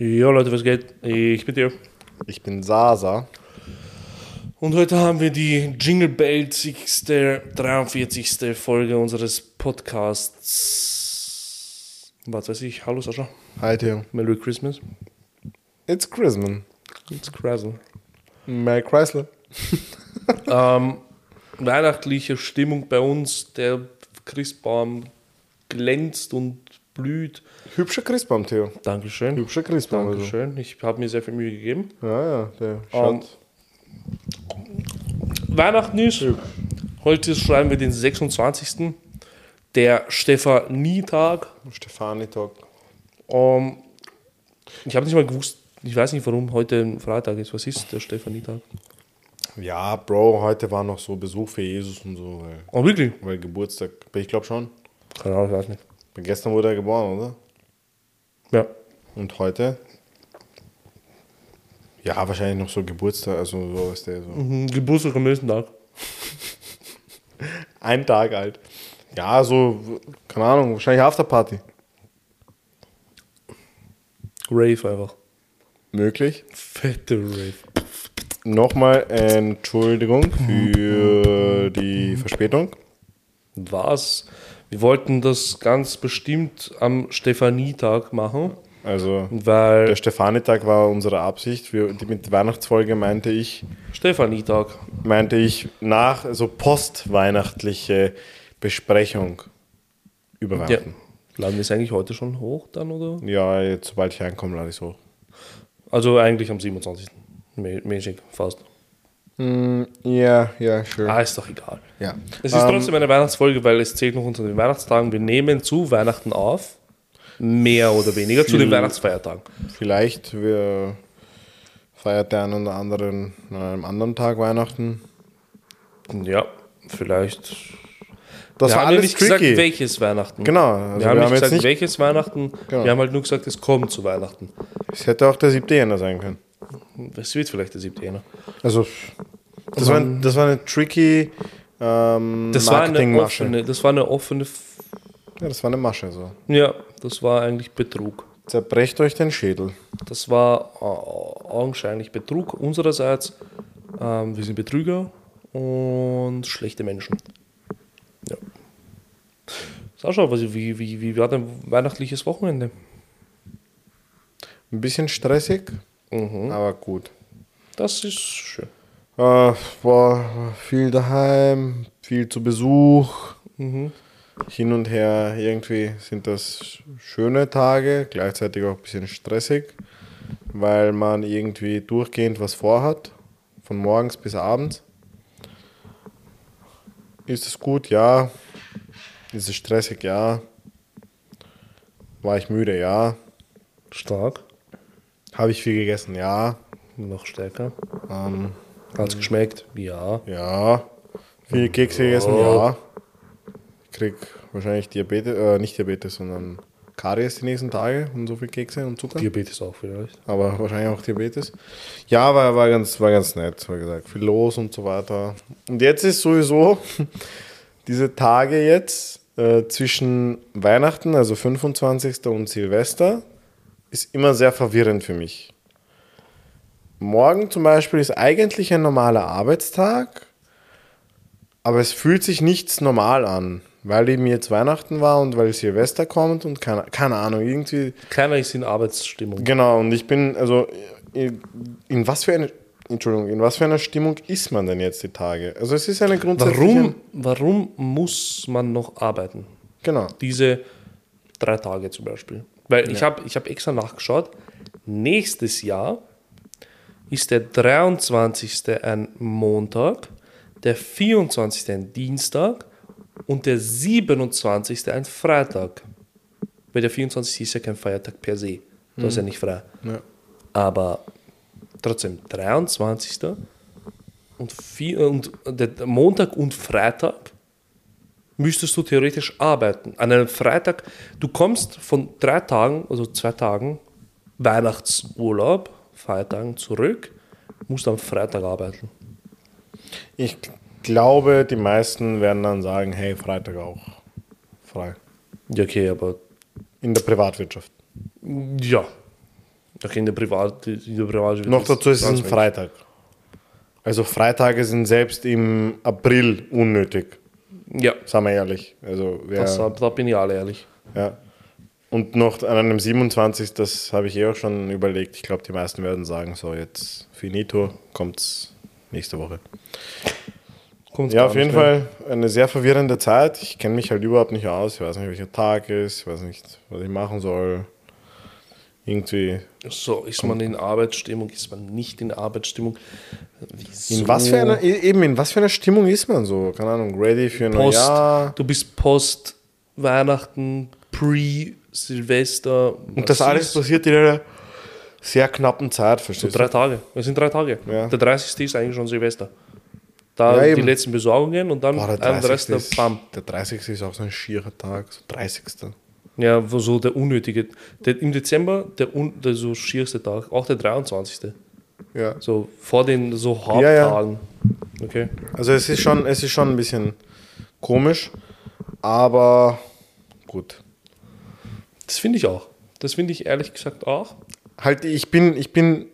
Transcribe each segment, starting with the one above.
Ja, Leute, was geht? Ich bin dir. Ich bin Sasa. Und heute haben wir die Jingle Bells 43. Folge unseres Podcasts. Was weiß ich? Hallo Sascha. Hi Theo. Merry Christmas. It's Christmas. It's Chrysler. Merry Chrysler. ähm, weihnachtliche Stimmung bei uns. Der Christbaum glänzt und blüht. Hübscher Christbaum, Theo. Dankeschön. Hübscher Christbaum. also. Dankeschön. Ich habe mir sehr viel Mühe gegeben. Ja, ja, der schaut. Weihnachten ist. Heute schreiben wir den 26. Der Stephanie-Tag. Stefani-Tag. Ähm, ich habe nicht mal gewusst, ich weiß nicht, warum heute ein Freitag ist. Was ist der Stephanie-Tag? Ja, Bro, heute war noch so Besuch für Jesus und so. Weil, Oh, wirklich? weil Geburtstag. Ich glaube schon. Keine Ahnung, ich weiß nicht. Gestern wurde er geboren, oder? Ja. Und heute? Ja, wahrscheinlich noch so Geburtstag, also so ist der so. Mhm, Geburtstag am nächsten Tag. Ein Tag alt. Ja, so, keine Ahnung, wahrscheinlich Afterparty. Rave einfach. Möglich. Fette Rave. Nochmal Entschuldigung für die Verspätung. Was? Wir wollten das ganz bestimmt am Stephanie-Tag machen, Also, weil. der Stefanitag war unsere Absicht. Wir, mit Weihnachtsfolge meinte ich, Stephanie-Tag. meinte ich nach, also postweihnachtliche Besprechung über Ja. Weihnachten. Laden wir es eigentlich heute schon hoch dann, oder? Ja, jetzt, sobald ich reinkomme, lade ich es hoch. Also eigentlich am 27. Mä- Mäßig, fast. Ja, ja, sure. Ah, ist doch egal. Ja. Es ist Ähm, trotzdem eine Weihnachtsfolge, weil es zählt noch unter den Weihnachtstagen. Wir nehmen zu Weihnachten auf. Mehr oder weniger zu den Weihnachtsfeiertagen. Vielleicht wir feiert der einen oder anderen an einem anderen Tag Weihnachten. Ja, vielleicht. Das wir war haben ja alles nicht tricky. gesagt, welches Weihnachten. Genau, also wir haben nicht jetzt gesagt, nicht- welches Weihnachten. Genau. Wir haben halt nur gesagt, es kommt zu Weihnachten. Es hätte auch der siebte Jänner sein können. Es wird vielleicht der siebte Jänner. Also, das, war, das war eine tricky ähm, Das war, eine Marketingmasche. offene, das war eine offene. F Ja, das war eine Masche. So. ja, das war eigentlich Betrug. Zerbrecht euch den Schädel. Das war äh, augenscheinlich Betrug unsererseits. Ähm, wir sind Betrüger und schlechte Menschen. Ja. Sascha, was, wie, wie, wie war dein weihnachtliches Wochenende? Ein bisschen stressig, Mhm. aber gut. Das ist schön. Äh, war viel daheim, viel zu Besuch. Mhm. Hin und her, irgendwie sind das schöne Tage, gleichzeitig auch ein bisschen stressig, weil man irgendwie durchgehend was vorhat, von morgens bis abends. Ist es gut? Ja. Ist es stressig? Ja. War ich müde? Ja. Stark. Habe ich viel gegessen? Ja. Noch stärker. Ähm, Hat es geschmeckt? Ja. ja. Viele Kekse gegessen? Ja. Ich krieg wahrscheinlich Diabetes, äh, nicht Diabetes, sondern Karies die nächsten Tage und so viel Kekse und Zucker. Diabetes auch vielleicht. aber wahrscheinlich auch Diabetes. Ja, war, war, ganz, war ganz nett, wie gesagt. Viel los und so weiter. Und jetzt ist sowieso diese Tage jetzt äh, zwischen Weihnachten, also 25. und Silvester, ist immer sehr verwirrend für mich. Morgen zum Beispiel ist eigentlich ein normaler Arbeitstag, aber es fühlt sich nichts normal an, weil eben jetzt Weihnachten war und weil Silvester kommt und keine, keine Ahnung, irgendwie Keiner ist in Arbeitsstimmung. Genau, und ich bin, also, in, was für eine, Entschuldigung, in was für einer Stimmung ist man denn jetzt die Tage? Also, es ist eine grundsätzliche. Warum, warum muss man noch arbeiten? Genau. Diese drei Tage zum Beispiel. Weil ich habe ich hab extra nachgeschaut. Nächstes Jahr ist der 23. ein Montag, der 24. ein Dienstag und der 27. ein Freitag. Weil der 24. ist ja kein Feiertag per se. Du hast ja nicht frei. Ja. Aber trotzdem, 23. und, vier, und der Montag und Freitag müsstest du theoretisch arbeiten. An einem Freitag, du kommst von drei Tagen, also zwei Tagen Weihnachtsurlaub, Feiertagen zurück, musst am Freitag arbeiten. Ich glaube, die meisten werden dann sagen: hey, Freitag auch frei. Ja, okay, aber In der Privatwirtschaft. ja. Okay, in der Privat, in der Privat Noch dazu ist es ein Freitag. Also Freitage sind selbst im April unnötig, Ja, sagen wir ehrlich. Also wer, das, da bin ich alle ehrlich. ja. Und noch an einem 27. Das habe ich eh auch schon überlegt. Ich glaube, die meisten werden sagen, so jetzt finito, kommt's nächste Woche. Kommt's Ja, auf jeden. Fall eine sehr verwirrende Zeit. Ich kenne mich halt überhaupt nicht aus. Ich weiß nicht, welcher Tag ist. Ich weiß nicht, was ich machen soll. Irgendwie. So, ist man in Arbeitsstimmung, ist man nicht in Arbeitsstimmung? Wieso? In was für einer, e- eben in was für einer Stimmung ist man so? Keine Ahnung, ready für ein Post, Neujahr. du bist Post Weihnachten, Pre-Silvester. Und das alles passiert in einer sehr knappen Zeit, verstehst Drei du? Tage. Es sind drei Tage. Ja. Der 30. ist eigentlich schon Silvester. Da Ja, die letzten Besorgungen und dann Boah, der, ein 30. Rest der ist, Bam. der 30. ist auch so ein schierer Tag, so 30. Ja, so der unnötige. Der, Im Dezember der, un, der so schierste Tag, auch der 23. Ja. So vor den so Ja, ja. Haupttagen. Okay. Also es ist schon, es ist schon ein bisschen komisch, aber gut. Das finde ich auch. Das finde ich ehrlich gesagt auch. Halt, ich bin, ich bin,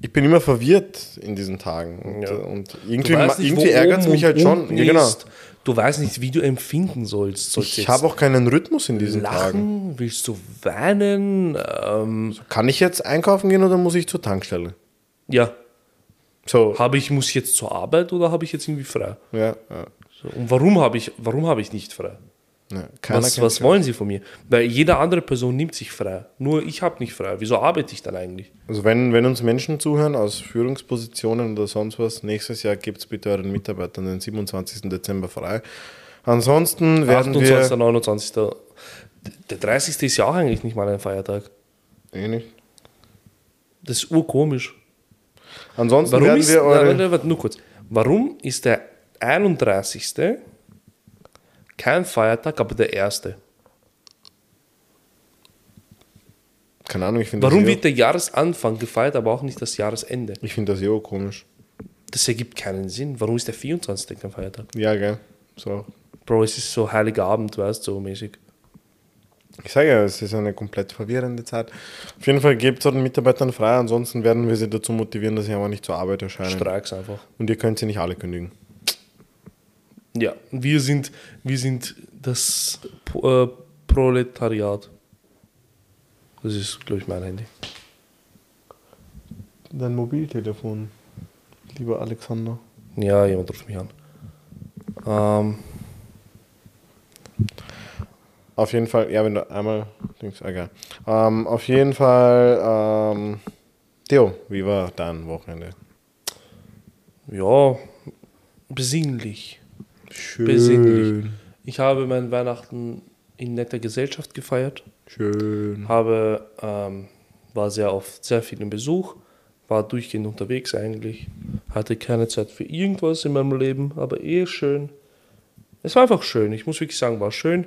ich bin immer verwirrt in diesen Tagen. Und, Ja. und irgendwie, nicht, irgendwie ärgert es mich halt schon. Ja, genau. Du weißt nicht, wie du empfinden sollst. Sollst Ich habe auch keinen Rhythmus in diesen Tagen. lachen, willst du weinen? Ähm, Kann ich jetzt einkaufen gehen oder muss ich zur Tankstelle? ja, So, habe ich muss ich jetzt zur Arbeit oder habe ich jetzt irgendwie frei? ja, ja. So, und warum habe ich, warum habe ich nicht frei? Ja. Was, was wollen sie von mir? Weil jede andere Person nimmt sich frei. Nur ich habe nicht frei. Wieso arbeite ich dann eigentlich? Also wenn, wenn uns Menschen zuhören aus Führungspositionen oder sonst was, nächstes Jahr gebt es bitte euren Mitarbeitern den 27. Dezember frei. Ansonsten werden 28., wir... 29. Der 30. ist ja auch eigentlich nicht mal ein Feiertag. Eh nicht. Das ist urkomisch. Ansonsten Warum werden ist, wir eure... warte, warte, nur kurz. Warum ist der 31. kein Feiertag, aber der 1.? Keine Ahnung, ich finde Warum das, wird der Jahresanfang gefeiert, aber auch nicht das Jahresende? ich find das eh auch komisch. Das ergibt keinen Sinn. Warum ist der 24. kein Feiertag? Ja, gell. So. Bro, es ist so heiliger Abend, weißt du, so mäßig. Ich sage ja, es ist eine komplett verwirrende Zeit. Auf jeden Fall gebt euren Mitarbeitern frei, ansonsten werden wir sie dazu motivieren, dass sie aber nicht zur Arbeit erscheinen. Streiks einfach. Und ihr könnt sie nicht alle kündigen. Ja, wir sind, wir sind das äh, Proletariat. Das ist, glaube ich, mein Handy. Dein Mobiltelefon, lieber Alexander. Ja, jemand ruft mich an. Ähm, Auf jeden Fall, ja, wenn du einmal. Dings, egal. Ähm, auf jeden Fall, ähm, Theo, wie war dein Wochenende? ja, besinnlich. Schön. Besinnlich. Ich habe mein Weihnachten in netter Gesellschaft gefeiert. Schön. Habe, ähm, war sehr oft sehr viel im Besuch, war durchgehend unterwegs eigentlich, hatte keine Zeit für irgendwas in meinem Leben, aber eh schön. Es war einfach schön, ich muss wirklich sagen, war schön.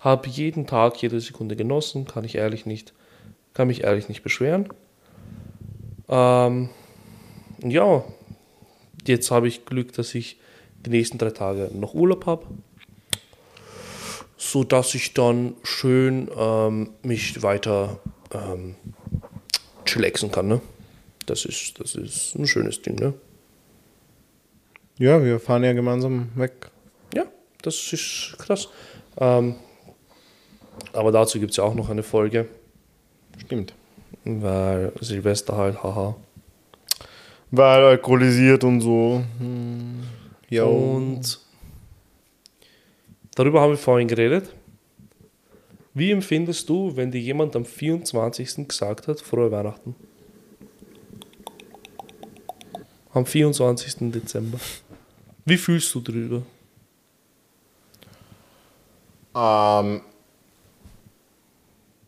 Habe jeden Tag, jede Sekunde genossen, kann ich ehrlich nicht, kann mich ehrlich nicht beschweren. Ähm, ja, jetzt habe ich Glück, dass ich die nächsten drei Tage noch Urlaub habe so dass ich dann schön ähm, mich weiter ähm, chillaxen kann. Ne? Das, ist, das ist ein schönes Ding. Ne? Ja, wir fahren ja gemeinsam weg. Ja, das ist krass. Ähm, aber dazu gibt es ja auch noch eine Folge, Stimmt. weil Silvester halt, haha. Weil alkoholisiert und so. Hm. Ja. Und darüber haben wir vorhin geredet. Wie empfindest du, wenn dir jemand am 24. gesagt hat, frohe Weihnachten? Am 24. Dezember. Wie fühlst du drüber? Ähm,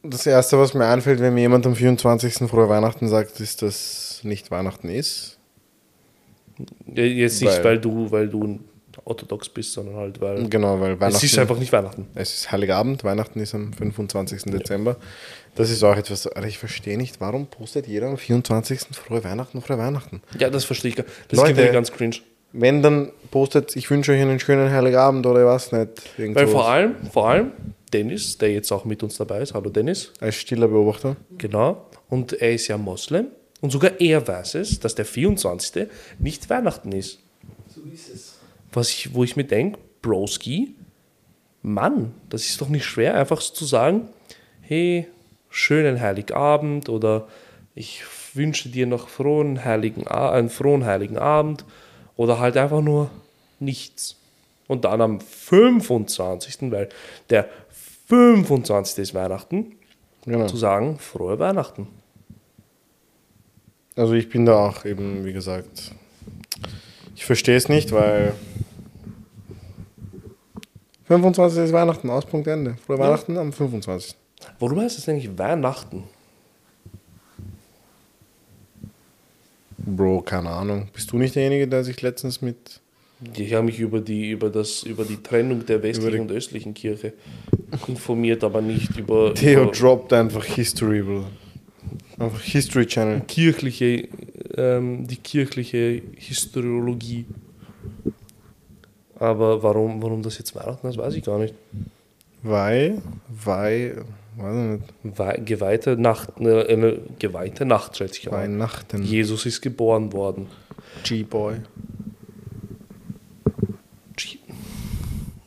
das Erste, was mir einfällt, wenn mir jemand am 24. frohe Weihnachten sagt, ist, dass nicht Weihnachten ist. Ja, Jetzt nicht, Weil- weil, du, weil du orthodox bist, sondern halt, weil Genau, weil Weihnachten. es ist einfach nicht Weihnachten. Es ist Heiligabend, Weihnachten ist am 25. Dezember. Das ist auch etwas, ich verstehe nicht, warum postet jeder am 24. frohe Weihnachten, frohe Weihnachten. Ja, das verstehe ich. gar- Das Leute, ist ganz cringe. Wenn dann postet, ich wünsche euch einen schönen Heiligabend oder was nicht. Weil vor allem, vor allem Dennis, der jetzt auch mit uns dabei ist, hallo Dennis, Als stiller Beobachter. Genau. Und er ist ja Moslem. Und sogar er weiß es, dass der 24. nicht Weihnachten ist. So ist es. Was ich, wo ich mir denke, Broski, Mann, das ist doch nicht schwer, einfach zu sagen, hey, schönen Heiligabend oder ich wünsche dir noch frohen heiligen, einen frohen heiligen Abend oder halt einfach nur nichts. Und dann am 25., weil der 25. ist Weihnachten, Genau. zu sagen, frohe Weihnachten. Also ich bin da auch eben, wie gesagt, ich verstehe es nicht, weil 25. ist Weihnachten, Auspunkt Ende. Frohe Ja. Weihnachten am 25. Warum heißt es eigentlich Weihnachten? Bro, keine Ahnung. Bist du nicht derjenige, der sich letztens mit... Ich habe mich über die, über, das, über die Trennung der westlichen und östlichen Kirche informiert, aber nicht über, Theo über droppt einfach History, Bro. Einfach History Channel. kirchliche, ähm, die kirchliche Historiologie. Aber warum, warum das jetzt Weihnachten ist, weiß ich gar nicht. Weil, weil, weiß ich nicht, Wei geweihte Nacht, eine, eine geweihte Nacht, schätze ich an. Weihnachten. Jesus ist geboren worden. G-Boy. G-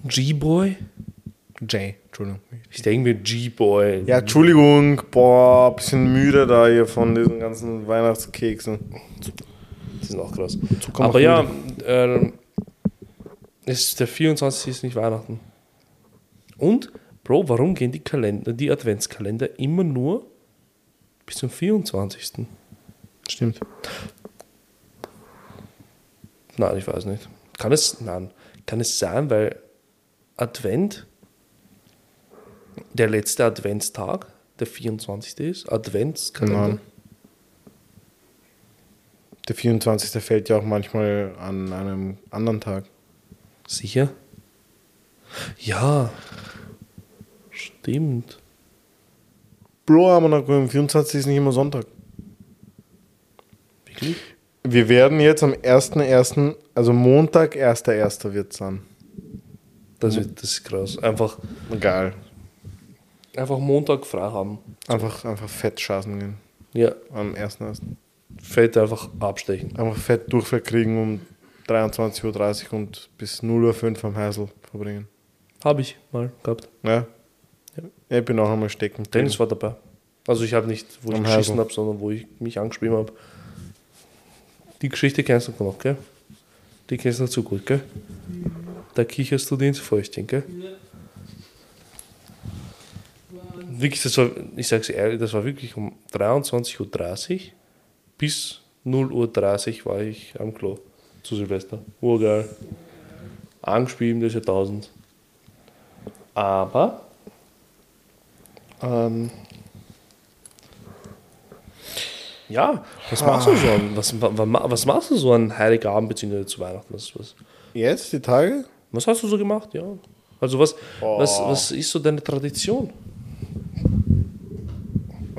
G-Boy? J, Entschuldigung. Ich denke mir G-Boy. Ja, Entschuldigung, boah, bisschen müde da hier von diesen ganzen Weihnachtskeksen. Die sind auch krass. Zucker Aber ja, es ist der 24. ist nicht Weihnachten. Und, Bro, warum gehen die Kalender, die Adventskalender immer nur bis zum 24.? Stimmt. Nein, ich weiß nicht. Kann es, nein, kann es sein, weil Advent, der letzte Adventstag, der 24. ist, Adventskalender. Nein. Der 24. fällt ja auch manchmal an einem anderen Tag. Sicher? Ja. Stimmt. Bro, aber noch, am 24. ist nicht immer Sonntag. Wirklich? Wir werden jetzt am 1.1., also Montag, 1.1. wird es sein. Das, wird, das ist krass. Einfach, Geil. Einfach Montag frei haben. Einfach, einfach fett schaßen gehen. Ja, Am 1.1. Fett einfach abstechen. Einfach fett Durchfall kriegen um 23.30 Uhr und bis 0.05 Uhr am Heisel verbringen. Habe ich mal gehabt. Ja. Ja. Ich bin auch einmal stecken. Dennis war dabei. Also ich habe nicht, wo ich Am geschissen Heisel. habe, sondern wo ich mich angeschrieben habe. Die Geschichte kennst du noch, gell? Die kennst du noch zu gut, gell? Da kicherst du dir ins Fäustchen, gell? Wirklich, das war, ich sag's ehrlich, das war wirklich um 23.30 Uhr bis 0.30 Uhr war ich am Klo zu Silvester. Urgeil. Angespielt, das ist ja 1000. Aber ähm, ja, was machst du so an, was, wa- wa- was machst du so an Heiligabend bzw. zu Weihnachten? Was, was, Jetzt, die Tage? was hast du so gemacht? Ja. Also was, was, Oh. was ist so deine Tradition?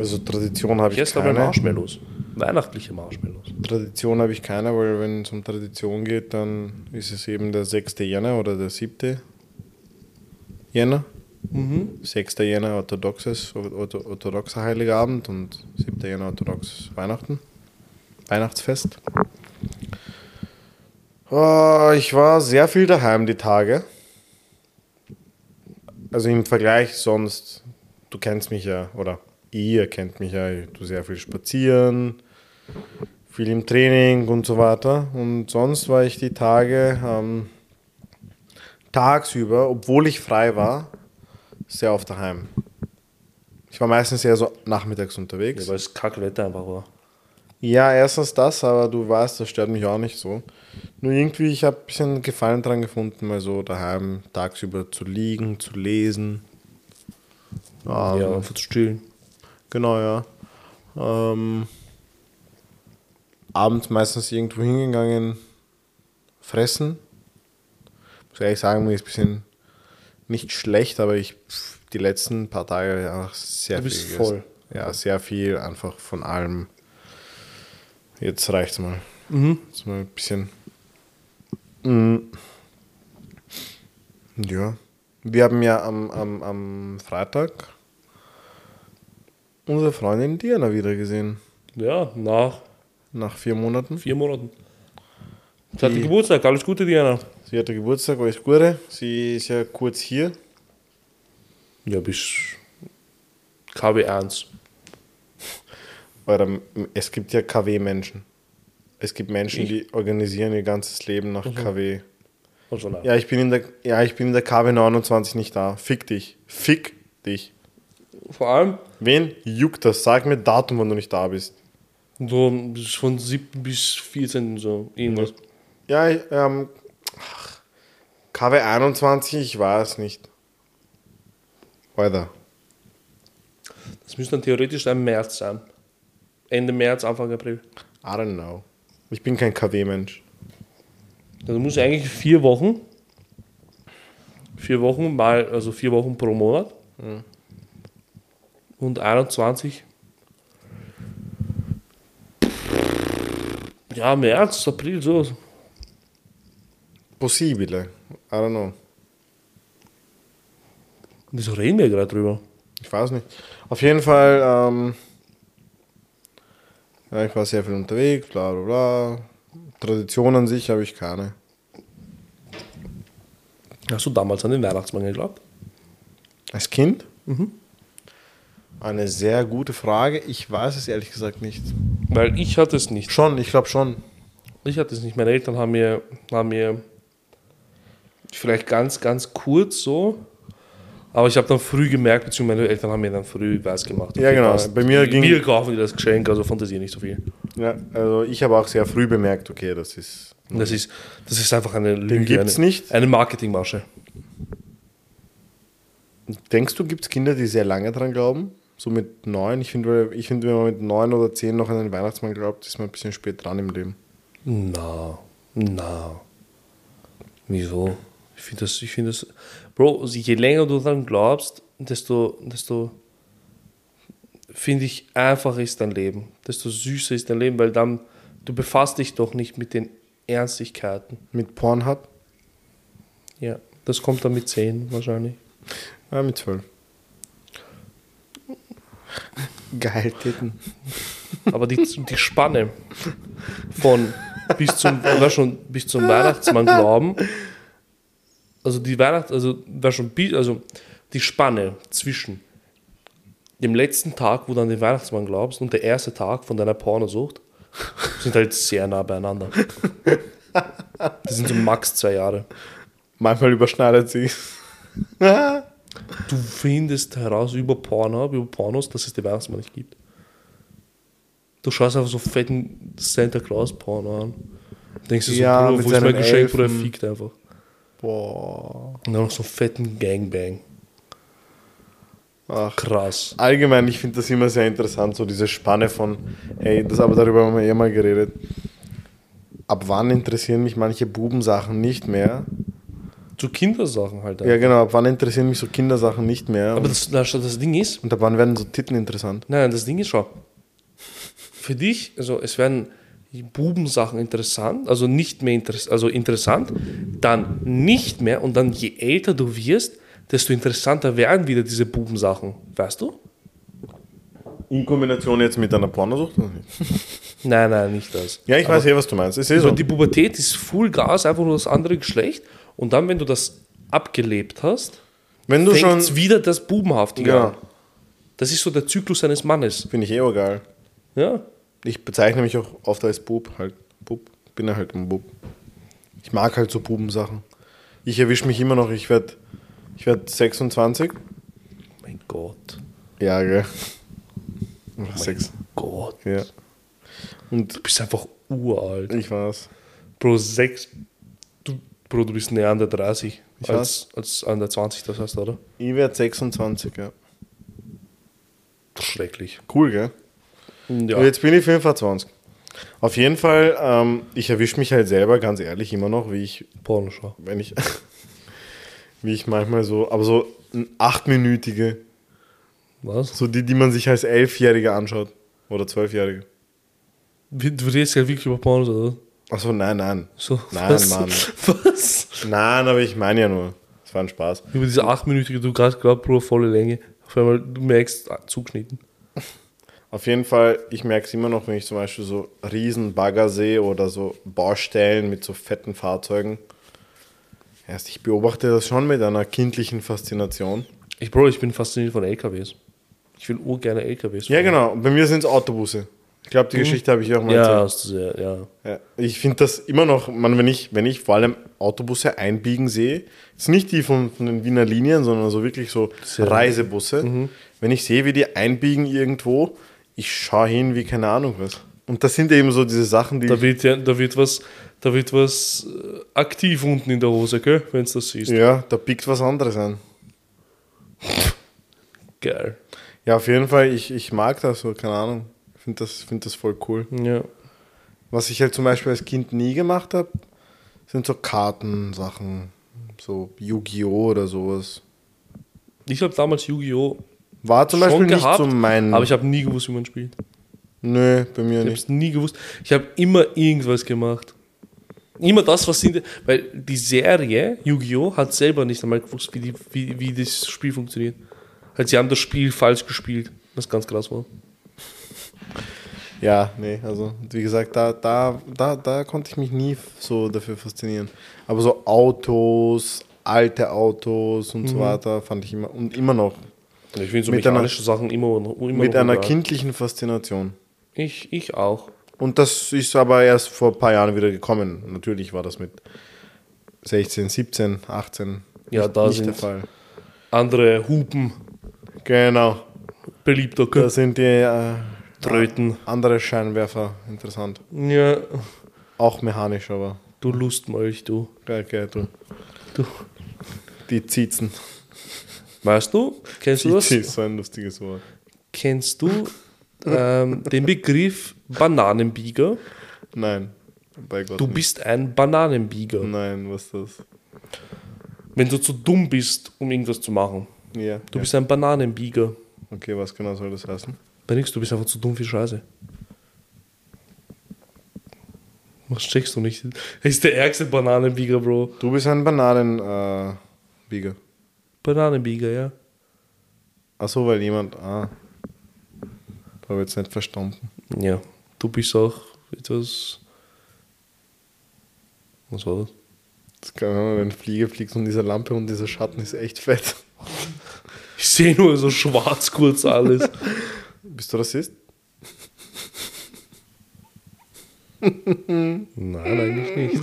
Also Tradition habe ich aber keine. Marshmallows. Weihnachtliche Marshmallows. Tradition habe ich keine, weil wenn es um Tradition geht, dann ist es eben der 6. Jänner oder der 7. Jänner. Mhm. 6. Jänner orthodoxes, ortho- orthodoxer Heiligabend und 7. Jänner orthodox Weihnachten. Weihnachtsfest. Oh, ich war sehr viel daheim die Tage. Also im Vergleich sonst, du kennst mich ja, oder ihr kennt mich ja, ich tue sehr viel spazieren, viel im Training und so weiter. Und sonst war ich die Tage ähm, tagsüber, obwohl ich frei war, sehr oft daheim. Ich war meistens eher so nachmittags Ja, unterwegs. weil es Kackwetter einfach war. Ja, erstens das, aber du weißt, das stört mich auch nicht so. Nur irgendwie, ich habe ein bisschen Gefallen dran gefunden, mal so daheim tagsüber zu liegen, zu lesen. Ja, ja, einfach zu chillen. Genau, ja. Ähm, abends meistens irgendwo hingegangen, fressen. Muss ehrlich sagen, mir ist ein bisschen nicht schlecht, aber ich pff, die letzten paar Tage einfach sehr Du bist viel voll. gegessen. Ja, sehr viel, einfach von allem. Jetzt reicht's mal. Mhm. Jetzt mal ein bisschen. Mm. Ja. Wir haben ja am, am, am Freitag unsere Freundin Diana wieder gesehen. Ja, nach Nach vier Monaten. vier Monaten. Sie hatte Die- Geburtstag, alles Gute, Diana. Sie hatte Geburtstag, alles Gute. Sie ist ja kurz hier. Ja, bis KW1. Oder es gibt ja KW-Menschen. Es gibt Menschen, die organisieren ihr ganzes Leben nach KW. Also nein. Ja, ich bin in der, ja, ich bin in der KW 29 nicht da. Fick dich. Fick dich. Vor allem Wen juckt das? Sag mir Datum, wann du nicht da bist. so von 7. bis 14. so irgendwas. Ja, ich, ähm, ach, KW 21, ich weiß nicht. Weiter. Das müsste dann theoretisch ein März sein. Ende März, Anfang April. I don't know. Ich bin kein KW-Mensch. Also muss eigentlich vier Wochen. Vier Wochen mal, also vier Wochen pro Monat. Und 21. Ja, März, April, so. Possibile. I don't know. Wieso reden wir gerade drüber? Ich weiß nicht. Auf jeden Fall, ähm, ja, ich war sehr viel unterwegs, bla bla bla. Tradition an sich habe ich keine. Hast du damals an den Weihnachtsmann geglaubt? Als Kind? Eine sehr gute Frage. Ich weiß es ehrlich gesagt nicht. Weil ich hatte es nicht. Schon, ich glaube schon. Ich hatte es nicht. Meine Eltern haben mir, haben mir vielleicht ganz, ganz kurz so, aber ich habe dann früh gemerkt, beziehungsweise meine Eltern haben mir dann früh weiß gemacht. Ja, genau. Bei mir ging- Wir kaufen dir das Geschenk, also fantasiere nicht so viel. Ja, also ich habe auch sehr früh bemerkt, okay, das ist. Das ist, das ist einfach eine Lüge. gibt's eine, nicht. Eine Marketingmasche. Denkst du, gibt es Kinder, die sehr lange dran glauben? So mit neun? Ich finde, ich find, wenn man mit neun oder zehn noch an den Weihnachtsmann glaubt, ist man ein bisschen spät dran im Leben. Na, na. Wieso? Ich finde das, ich finde das, Bro, je länger du daran glaubst, desto, desto, finde ich, einfacher ist dein Leben. Desto süßer ist dein Leben, weil dann, du befasst dich doch nicht mit den Ernstigkeiten. Mit Pornhub? Ja, das kommt dann mit 10 wahrscheinlich. Ja, mit zwölf. Geil, Titten. Aber die, die Spanne von bis zum, war schon bis zum Weihnachtsmann glauben, also die Weihnacht, also war schon also die Spanne zwischen dem letzten Tag, wo du an den Weihnachtsmann glaubst, und der erste Tag von deiner Pornosucht sind halt sehr nah beieinander. Das sind so max zwei Jahre. Manchmal überschneidet sie. Du findest heraus über Pornhub, über Pornos, dass es den Weihnachtsmann nicht gibt. Du schaust einfach so fetten Santa Claus Porno an. Denkst du so, Ja, Bruder, wo ist mein Geschenk, Bruder, er fickt einfach. Boah. Und dann noch so einen fetten Gangbang. Ach. Krass. Allgemein, ich finde das immer sehr interessant, so diese Spanne von, hey, das aber darüber haben wir eh mal geredet. Ab wann interessieren mich manche Bubensachen nicht mehr? Zu Kindersachen halt. Ja, genau, ab wann interessieren mich so Kindersachen nicht mehr? Aber das, das, das Ding ist, und ab wann werden so Titten interessant? nein, das Ding ist schon, für dich, also es werden die Bubensachen interessant, also nicht mehr interess also interessant, dann nicht mehr und dann je älter du wirst, desto interessanter werden wieder diese Bubensachen. Weißt du? In Kombination jetzt mit einer Pornosucht? Nein, nein, nicht das. Ja, ich weiß eh, was du meinst. Ist eh Also so. die Pubertät ist Full Gas, einfach nur das andere Geschlecht. Und dann, wenn du das abgelebt hast, Wenn du schon. wieder das Bubenhaftige Genau. an. Das ist so der Zyklus eines Mannes. Finde ich eh auch geil. Ja. Ich bezeichne mich auch oft als Bub, halt. Bub. Bin ja halt ein Bub. Ich mag halt so Bubensachen. Ich erwische mich immer noch, ich werde ich werd 26. Mein Gott. Ja, gell. Oder sechs. Gott. Ja. Und Du bist einfach uralt. ich weiß. Bro, sechs. Bro, du bist näher an der 30 Ich als, als an der 20, das heißt, oder? Ich werde 26, ja. Schrecklich. Cool, gell? Ja. Und jetzt bin ich 25. Auf jeden Fall, ähm, ich erwische mich halt selber ganz ehrlich immer noch, wie ich, Pornoschau. wenn ich, wie ich manchmal so, aber so ein achtminütige, Was? so die, die man sich als Elfjähriger anschaut. Oder Zwölfjährige. Du du redest ja wirklich über Pornos, oder? Achso, nein, nein. So, Nein, was? Mann. Was? Nein, aber ich meine ja nur. Es war ein Spaß. Über diese achtminütige, du gerade glaubst, Bro, volle Länge. Auf einmal, du merkst, ah, zugeschnitten. Auf jeden Fall, ich merke es immer noch, wenn ich zum Beispiel so riesen Bagger sehe oder so Baustellen mit so fetten Fahrzeugen. Erst ich beobachte das schon mit einer kindlichen Faszination. Ich, Bro, ich bin fasziniert von LKWs. Ich will urgerne LKWs. Ja, fahren. genau. Bei mir sind es Autobusse. Ich glaube, die Geschichte habe ich auch mal Ja, erzählt. hast du sehr, ja. Ja, ich finde das immer noch, man, wenn, ich, wenn ich vor allem Autobusse einbiegen sehe, jetzt nicht die von, von den Wiener Linien, sondern so wirklich so Sehr- Reisebusse, wenn ich sehe, wie die einbiegen irgendwo, ich schaue hin wie keine Ahnung was. Und das sind eben so diese Sachen, die. Da wird, ja, da wird was, da wird was äh, aktiv unten in der Hose, gell? Wenn du das siehst. ja, da biegt was anderes an. Geil. Ja, auf jeden Fall, ich, ich mag das so, keine Ahnung. Ich finde das, find das voll cool. Ja. Was ich halt zum Beispiel als Kind nie gemacht habe, sind so Kartensachen, so Yu-Gi-Oh! oder sowas. Ich habe damals Yu-Gi-Oh! War zum Beispiel nicht gehabt, so mein. aber ich habe nie gewusst, wie man spielt. Nö, bei mir Ich habe nicht. es nie gewusst. Ich habe immer irgendwas gemacht. Immer das, was sind. Weil die Serie Yu-Gi-Oh! hat selber nicht einmal gewusst, wie, die, wie, wie das Spiel funktioniert. Halt, sie haben das Spiel falsch gespielt. Was ganz krass war. Ja, nee, also wie gesagt, da, da, da, da konnte ich mich nie so dafür faszinieren. Aber so Autos, alte Autos und Mhm. so weiter fand ich immer und immer noch Ich finde so Mit einer- mechanische Sachen immer, immer mit einer kindlichen Faszination. Ich, ich auch. Und das ist aber erst vor ein paar Jahren wieder gekommen. Natürlich war das mit 16, 17, 18 Ja, nicht, da nicht sind- der Fall. Andere Hupen Genau, beliebter. da sind die äh, Tröten. andere Scheinwerfer interessant. Ja, Auch mechanisch, aber du Lustmolch, du. geil, geil, du. du. Die Ziezen. Weißt du, kennst du das? Ist so ein lustiges Wort. Kennst du ähm, den Begriff Bananenbieger? Nein, bei Gott Du nicht. bist ein Bananenbieger. Nein, was ist das? Wenn du zu dumm bist, um irgendwas zu machen. Ja. Du ja. bist ein Bananenbieger. Okay, was genau soll das heißen? Bei nichts, du bist einfach zu dumm für Scheiße. Was checkst du nicht? Er ist der ärgste Bananenbieger, Bro. Du bist ein Bananenbieger. Äh, Bieger. Bananenbieger, ja. Ach so, weil jemand. Ah. Habe jetzt nicht verstanden. Ja. Du bist auch etwas. Was war das? Das kann man, wenn Fliege fliegt und diese Lampe und dieser Schatten ist echt fett. Ich sehe nur so schwarz kurz alles. Bist du Rassist? Nein, eigentlich nicht.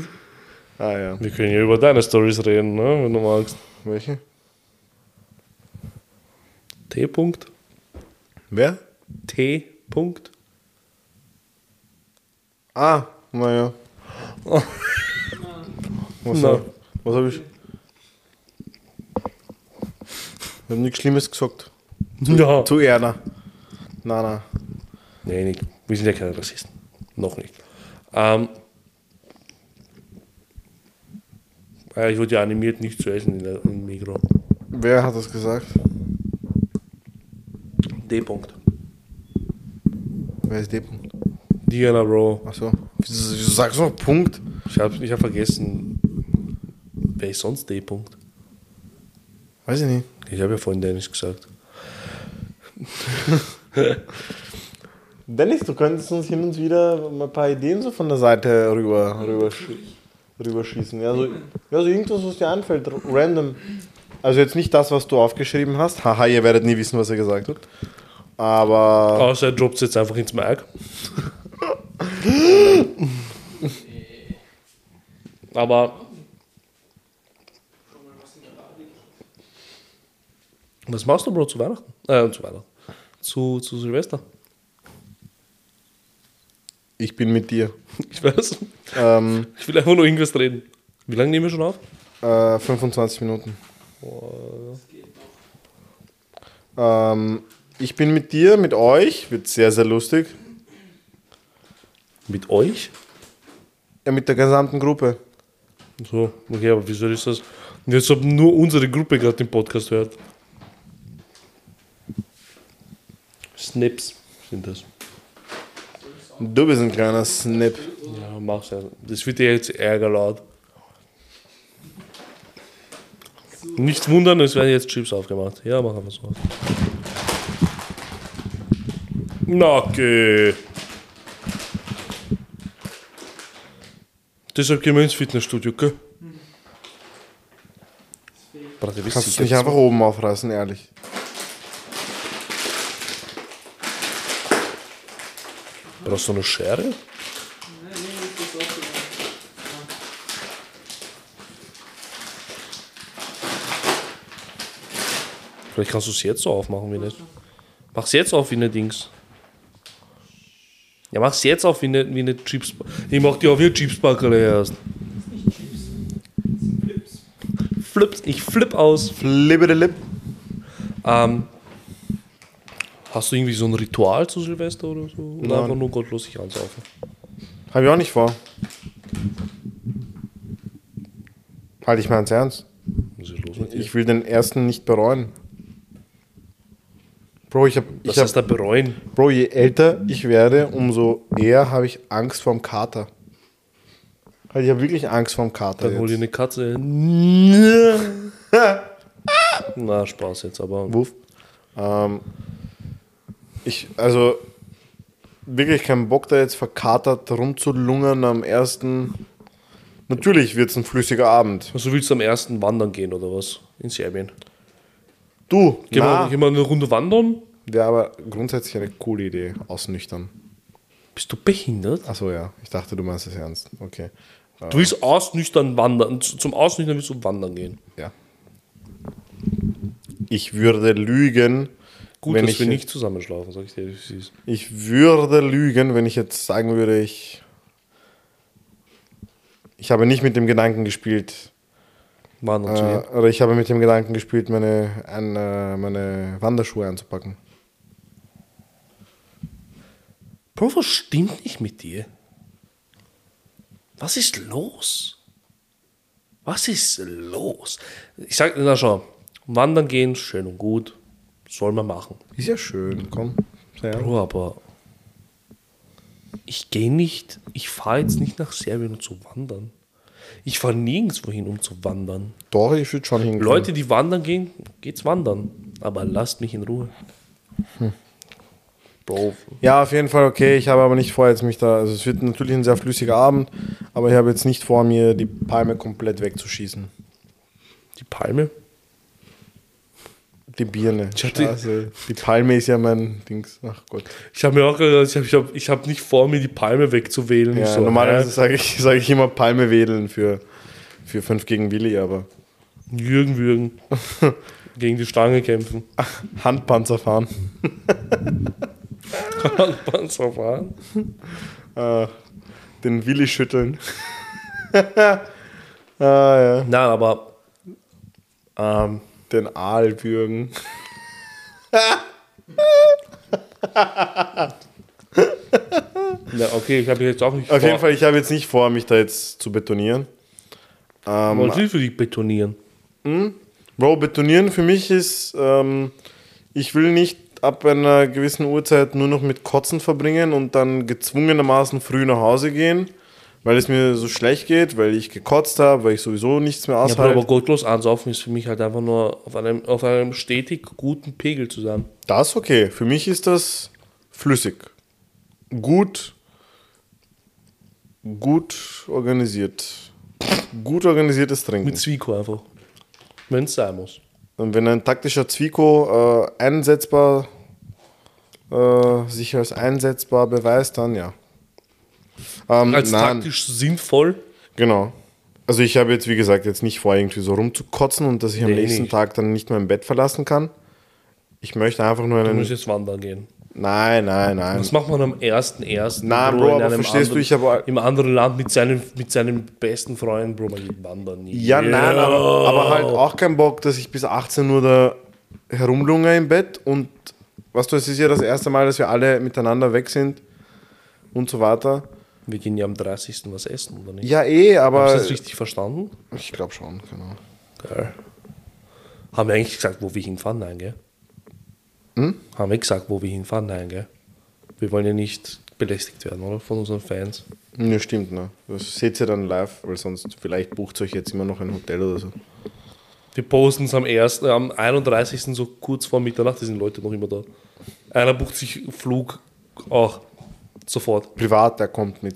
Ah ja. Wir können ja über deine Stories reden, ne? wenn du magst. Welche? T. -Punkt. Wer? T. -Punkt. Ah, naja. Was, hab- was habe ich? Ich habe nichts Schlimmes gesagt. Ja. Zu Erna. Na, na. Nee, nicht. Wir sind ja keine Rassisten. Noch nicht. Ähm, ich wurde ja animiert, nicht zu essen in der, im Mikro. Wer hat das gesagt? D. -Punkt. Wer ist der Punkt? Diana, Bro. Achso. Wieso wieso sagst du noch Punkt? Ich habe ich hab vergessen, wer ist sonst D. -Punkt? Weiß ich nicht. Ich habe ja vorhin Dennis gesagt. Dennis, du könntest uns hin und wieder mal ein paar Ideen so von der Seite rüber, rüber, rüberschießen. Ja, so, ja, so irgendwas, was dir einfällt, random. Also jetzt nicht das, was du aufgeschrieben hast. Haha, ihr werdet nie wissen, was er gesagt hat. Aber Außer er droppt jetzt einfach ins Mic. Aber. Was machst du, Bro, zu Weihnachten? Äh, zu Weihnachten. Zu, zu Silvester. ich bin mit dir. Ich weiß. Ähm, Ich will einfach nur irgendwas reden. Wie lange nehmen wir schon auf? äh, 25 Minuten. Ähm, ich bin mit dir, mit euch. Wird sehr, sehr lustig. Mit euch? Ja, mit der gesamten Gruppe. So, okay, aber wieso ist das? Jetzt ob nur unsere Gruppe gerade den Podcast hört. Snips sind das. Du bist ein kleiner Snip. Ja, mach's ja. Das wird dir jetzt Ärger laut. Nicht wundern, es werden jetzt Chips aufgemacht. Ja, mach einfach so. Na, okay. Deshalb gehen wir ins Fitnessstudio, gell? Wisst Kannst du nicht einfach oben aufreißen, ehrlich. Brauchst du eine Schere? Vielleicht kannst du es jetzt so aufmachen, wie nicht. Mach's jetzt auf wie eine Dings. Ja, mach's jetzt auf wie eine, wie eine Chips. Ich mach die auf wie eine Chipsbackerle erst. Flips, ich flip aus. Flippede Lip. Ähm, hast du irgendwie so ein Ritual zu Silvester oder so? Oder Nein. einfach nur gottlos sich ansaufen? Habe ich auch nicht vor. Halte ich mal ans Ernst. Was ist los mit dir? Ich will den ersten nicht bereuen. Bro, ich hab, Was ich heißt hab, da bereuen? Bro, je älter ich werde, umso eher habe ich Angst vorm Kater. Halt, ich habe wirklich Angst vorm Kater. Dann hol dir eine Katze. Na, Spaß jetzt, aber. Wuff. Ähm, ich, also, wirklich keinen Bock da jetzt verkatert rumzulungern am ersten. Natürlich wird es ein flüssiger Abend. Also willst du am ersten wandern gehen oder was? In Serbien. Du, Gehen, na, wir, gehen wir eine Runde wandern? wäre aber grundsätzlich eine coole Idee, ausnüchtern. Bist du behindert? Achso, ja. Ich dachte, du meinst es ernst. Okay. Du willst ausnüchtern wandern. Zum Ausnüchtern willst du wandern gehen. Ja. Ich würde lügen, Gut, wenn dass ich, wir nicht zusammenschlafen, sag ich dir. ist. ich würde lügen, wenn ich jetzt sagen würde, ich ich habe nicht mit dem Gedanken gespielt, Wandern zu äh, oder ich habe mit dem Gedanken gespielt, meine, ein, äh, meine Wanderschuhe anzupacken. Bro, was stimmt nicht mit dir? Was ist los? Was ist los? Ich sag, na schau, wandern gehen, schön und gut. Soll man machen. Ist ja schön, komm. Bro, aber ich gehe nicht, ich fahre jetzt nicht nach Serbien, um zu wandern. Ich fahre nirgendwo hin, um zu wandern. Doch, ich würde schon hingehen. Leute, die wandern gehen, geht's wandern. Aber lasst mich in Ruhe. Bro, Ja, auf jeden Fall okay. Ich habe aber nicht vor, jetzt mich da. Also, es wird natürlich ein sehr flüssiger Abend, aber ich habe jetzt nicht vor, mir die Palme komplett wegzuschießen. die Palme. Die Birne. Scheiße. Die Palme ist ja mein Dings. Ach Gott. Ich habe mir auch gedacht, ich habe ich hab, ich hab nicht vor, mir die Palme wegzuwählen. Ja, so, normalerweise sage ich, sag ich immer Palme wedeln für, für 5 gegen Willi, aber Jürgen würgen. Gegen die Stange kämpfen. Handpanzer fahren. Panzer fahren. Äh, den Willi schütteln. ah, ja. Nein, aber ähm, Den Aal bürgen. na, okay, ich habe jetzt auch nicht Auf vor. jeden Fall, ich habe jetzt nicht vor, mich da jetzt zu betonieren. Ähm, Was will für dich betonieren? Bro, betonieren für mich ist, ähm, ich will nicht ab einer gewissen Uhrzeit nur noch mit Kotzen verbringen und dann gezwungenermaßen früh nach Hause gehen, weil es mir so schlecht geht, weil ich gekotzt habe, weil ich sowieso nichts mehr Ja, aushalte. aber gottlos ansaufen ist für mich halt einfach nur auf einem, auf einem stetig guten Pegel zu sein. das ist okay. Für mich ist das flüssig. Gut, gut organisiert. Gut organisiertes Trinken. Mit Zwieko einfach. Wenn es sein muss. Und wenn ein taktischer Zwieko äh, einsetzbar, äh, sich als einsetzbar beweist, dann ja. Ähm, Als nein, taktisch sinnvoll. genau. Also ich habe jetzt, wie gesagt, jetzt nicht vor, irgendwie so rumzukotzen und dass ich am Nee, nächsten nicht. Tag dann nicht mehr im Bett verlassen kann. Ich möchte einfach nur Du einen... musst jetzt wandern gehen. Nein, nein, nein. Das macht man am 1.1. Nein, Bro, Bro, in aber verstehst du, anderen- ich habe- Im anderen Land mit seinem, mit seinem besten Freund, Bro, man geht wandern. Ja, nein, aber, aber halt auch kein Bock, dass ich bis 18 Uhr da herumlunge im Bett und weißt du, es ist ja das erste Mal, dass wir alle miteinander weg sind und so weiter. Wir gehen ja am 30. was essen, oder nicht? Ja, eh, aber Hast du das richtig verstanden? ich glaube schon, genau. Geil. Haben wir eigentlich gesagt, wo wir hinfahren? Nein, gell? Hm? Haben wir gesagt, wo wir hinfahren? Nein, gell? Wir wollen ja nicht belästigt werden, oder? Von unseren Fans. Ja, stimmt, ne? Das seht ihr dann live, weil sonst vielleicht bucht euch jetzt immer noch ein Hotel oder so. Wir posten es am 1., äh, am 31. so kurz vor Mitternacht, da sind Leute noch immer da. Einer bucht sich Flug Auch. Sofort. Privat, der kommt mit.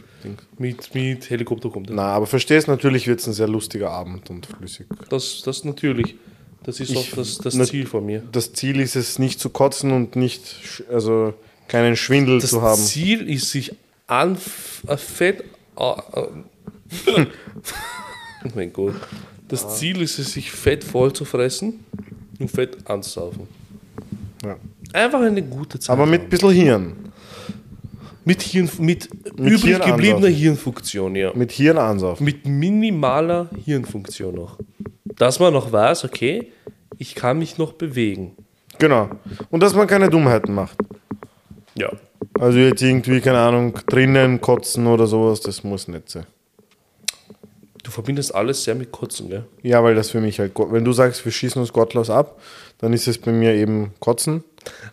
Mit, mit Helikopter kommt er. Na, aber verstehst, natürlich wird es ein sehr lustiger Abend und flüssig. Das, das natürlich. Das ist Ich- auch das, das na- Ziel von mir. Das Ziel ist es, nicht zu kotzen und nicht, also keinen Schwindel Das zu haben. Ziel ist, sich an äh, Fett. Oh mein Gott. Das Ziel ist es, sich Fett voll zu fressen und Fett anzusaufen. Ja. Einfach eine gute Zeit. Aber mit ein bisschen Hirn. Mit, Hirn, mit, übrig Hirnansaufen. gebliebener Hirnfunktion, ja. Mit Hirn ansaufen. Mit minimaler Hirnfunktion noch. Dass man noch weiß, okay, ich kann mich noch bewegen. Genau. Und dass man keine Dummheiten macht. Ja. Also jetzt irgendwie, keine Ahnung, drinnen kotzen oder sowas, das muss nicht sein. Du verbindest alles sehr mit Kotzen, gell? Ja, weil das für mich halt, wenn du sagst, wir schießen uns gottlos ab, dann ist es bei mir eben Kotzen,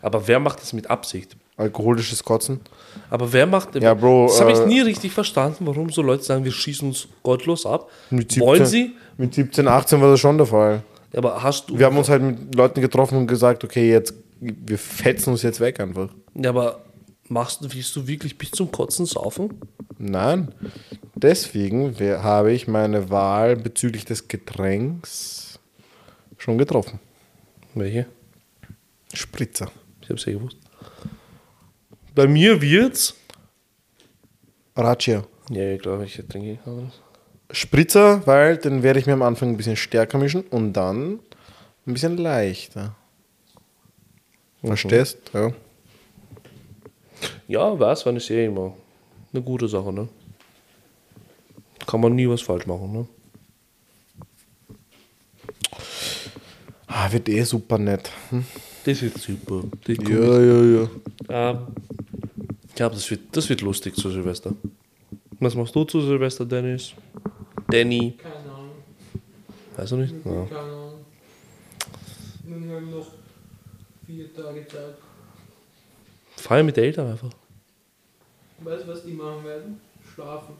Aber wer macht das mit Absicht? alkoholisches Kotzen. Aber wer macht. Ja, Bro, Das habe ich äh, nie richtig verstanden, warum so Leute sagen, wir schießen uns gottlos ab. Mit 17, Wollen sie? Mit 17, 18 war das schon der Fall. Aber hast du. Wir haben uns halt mit Leuten getroffen und gesagt, okay, jetzt, wir fetzen uns jetzt weg einfach. Ja, aber machst du, willst du wirklich bis zum Kotzen saufen? Nein. Deswegen habe ich meine Wahl bezüglich des Getränks schon getroffen. Welche? Spritzer. Ich hab's ja gewusst. Bei mir wird's. Razzia. Ja, ich glaube, ich trinke anderes. Spritzer, weil den werde ich mir am Anfang ein bisschen stärker mischen und dann ein bisschen leichter. Verstehst? Ja. Ja, weiß, wann ist eh immer eine gute Sache, ne? Kann man nie was falsch machen, ne? Ah, wird eh super nett. Hm? Das wird super. Das ist Ja, ja, ja. Ähm, ich glaube, das wird, das wird lustig zu Silvester. Was machst du zu Silvester, Dennis? Danny? Keine Ahnung. Weißt du nicht? Keine Ahnung. Nun haben wir noch vier Tage Zeit. Feier mit den Eltern einfach. Weißt du, was die machen werden? Schlafen.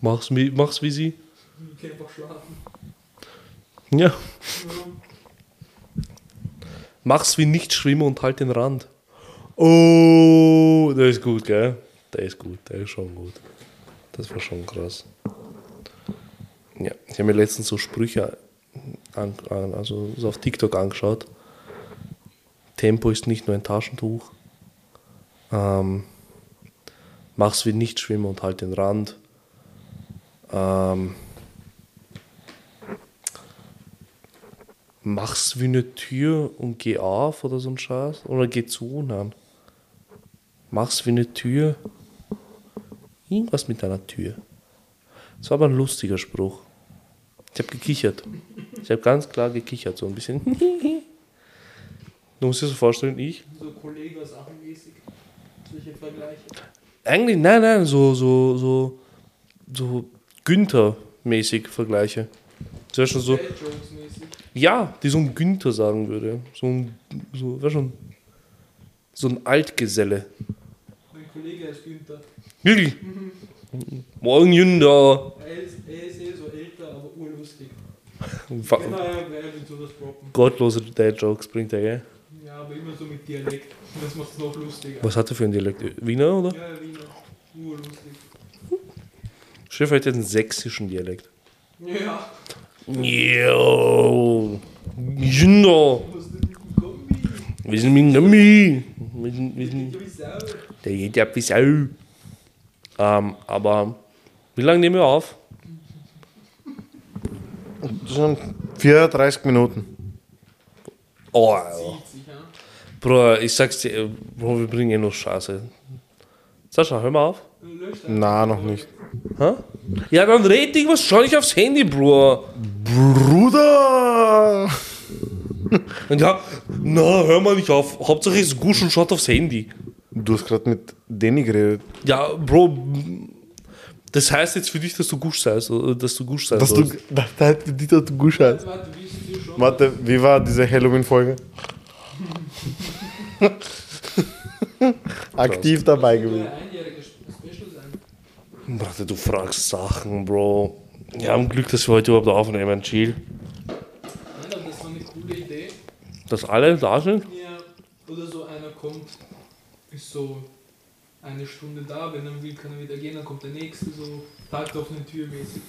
Mach's, wie- mach's wie sie. Die können einfach schlafen. Ja. Ja. Mach's wie nicht schwimmen und halt den Rand. Oh, der ist gut, gell? Der ist gut, der ist schon gut. Das war schon krass. Ja, ich habe mir letztens so Sprüche an, also so auf TikTok angeschaut. Tempo ist nicht nur ein Taschentuch. Ähm, mach's wie nicht schwimmen und halt den Rand. Ähm, mach's wie eine Tür und geh auf oder so ein Scheiß. Oder geh zu, nein. Mach's wie eine Tür. Irgendwas mit einer Tür. Das war aber ein lustiger Spruch. Ich habe gekichert. Ich habe ganz klar gekichert, so ein bisschen. Du musst dir so vorstellen, ich. So Kollegen-Sachen mäßig. Solche Vergleiche. Eigentlich, nein, nein, so, so, so, so Günther-mäßig Vergleiche. Wäre schon so, ja, die so ein Günther sagen würde. So ein, so, wär schon, so ein Altgeselle. Mein Kollege ist Günther. Wirklich. Morgen Günther. Er ist, er ist eh so älter, aber urlustig. Genau, droppen. Gottlose Dad-Jokes bringt er, gell? Ja, aber immer so mit Dialekt. Das macht es noch lustiger. Was hat er für einen Dialekt? Wiener, oder? Ja, Wiener. Urlustig. Chef hat jetzt einen sächsischen Dialekt. Ja. Yo. Was Kombi? Wir sind mit Gummi. Wir sind, wir sind, der geht ja bis au. Ähm, aber wie lange nehmen wir auf? Das sind 34 Minuten. Oh, Alter. Ja. Bro, ich sag's dir, Bro, wir bringen eh nur Scheiße. Sascha, hör mal auf. Na, noch nicht. Hä? Ja, dann red irgendwas, schau nicht aufs Handy, Bro. Bruder! Und ja, na, hör mal nicht auf. Hauptsache ist Gusch und schaut aufs Handy. Du hast gerade mit Danny geredet. Ja, Bro, das heißt jetzt für dich, dass du Gusch seist, oder dass du Gusch sein Dass du, das, hat für dich, dass du Gusch hast. Warte, wie war diese Halloween-Folge? Aktiv dabei gewesen. Warte, du fragst Sachen, Bro. Ja, am Glück, dass wir heute überhaupt aufnehmen, chill. Nein, das war eine coole Idee. Dass alle da sind? Ja, oder so einer kommt, ist so eine Stunde da, wenn er will, kann er wieder gehen, dann kommt der nächste, so Tag auf eine Tür mäßig.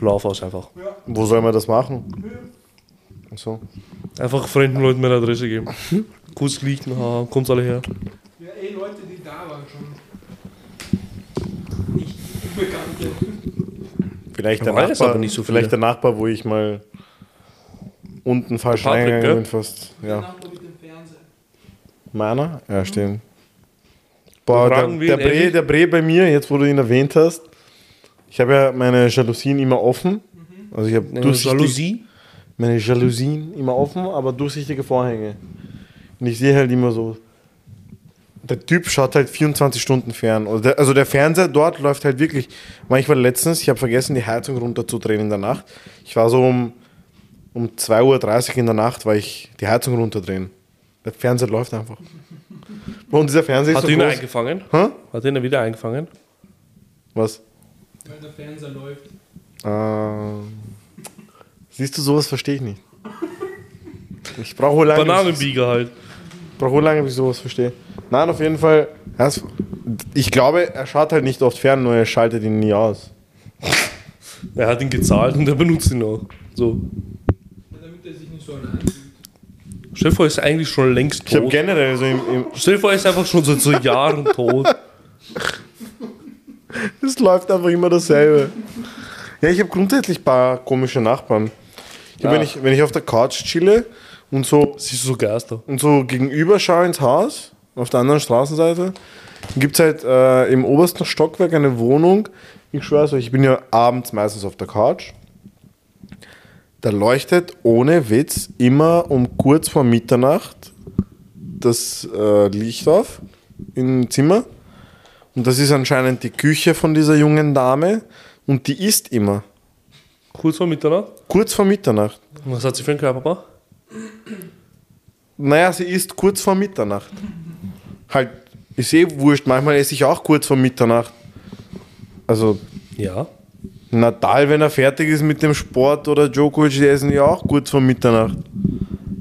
Laufhaus einfach. Ja. Wo soll man das machen? Ach So. Einfach fremden Leuten meine Adresse geben. Kurz liegen, ha, kommt alle her. Ja, ey, Leute, die da waren schon. Nicht Unbekannte. Vielleicht der Nachbar, aber nicht so vielleicht der Nachbar, wo ich mal unten falsch reingegangen bin fast. Der Ja. Nachbar mit dem Fernseher. Meiner? Ja, stimmt. Boah, der, der, Bre, der Bre bei mir, jetzt wo du ihn erwähnt hast, ich habe ja meine Jalousien immer offen. Also ich habe Jalousie. meine Jalousien immer offen, aber durchsichtige Vorhänge. Und ich sehe halt immer so, der Typ schaut halt 24 Stunden fern. Also der, also der Fernseher dort läuft halt wirklich. Ich war letztens, ich habe vergessen, die Heizung runterzudrehen in der Nacht. Ich war so um, um 2.30 Uhr in der Nacht, weil ich die Heizung runterdrehen. Der Fernseher läuft einfach. Und dieser Fernseher ist Hat so ihn groß. eingefangen? Hä? Hat ihn wieder eingefangen? Was? Weil der Fernseher läuft. Ähm, siehst du, sowas verstehe ich nicht. Ich brauche wohl lange. Bananenbieger halt. Brauche wohl lange, bis ich sowas verstehe. Nein, auf jeden Fall. Ich glaube, er schaut halt nicht oft fern, nur er schaltet ihn nie aus. Er hat ihn gezahlt und er benutzt ihn auch. So. Ja, damit er sich nicht so allein fühlt. Stell dir vor, er ist eigentlich schon längst Ich habe tot. generell so im, im. Stell dir vor, er ist einfach schon seit so Jahren tot. Es läuft einfach immer dasselbe. Ja, ich habe grundsätzlich ein paar komische Nachbarn. Ich Ja. wenn, ich, wenn ich auf der Couch chille und so, Siehst du so Geister? und so gegenüber schaue ins Haus, auf der anderen Straßenseite, gibt es halt äh, im obersten Stockwerk eine Wohnung. Ich schwör's euch, ich bin ja abends meistens auf der Couch. Da leuchtet ohne Witz immer um kurz vor Mitternacht das äh, Licht auf im Zimmer. Und das ist anscheinend die Küche von dieser jungen Dame. Und die isst immer. Kurz vor Mitternacht. Kurz vor Mitternacht. Was hat sie für einen Körperbau? Naja, sie isst kurz vor Mitternacht. Halt, ist eh wurscht. Manchmal esse ich auch kurz vor Mitternacht. Also, Ja. Nadal, wenn er fertig ist mit dem Sport oder Djokovic, die essen ja auch kurz vor Mitternacht.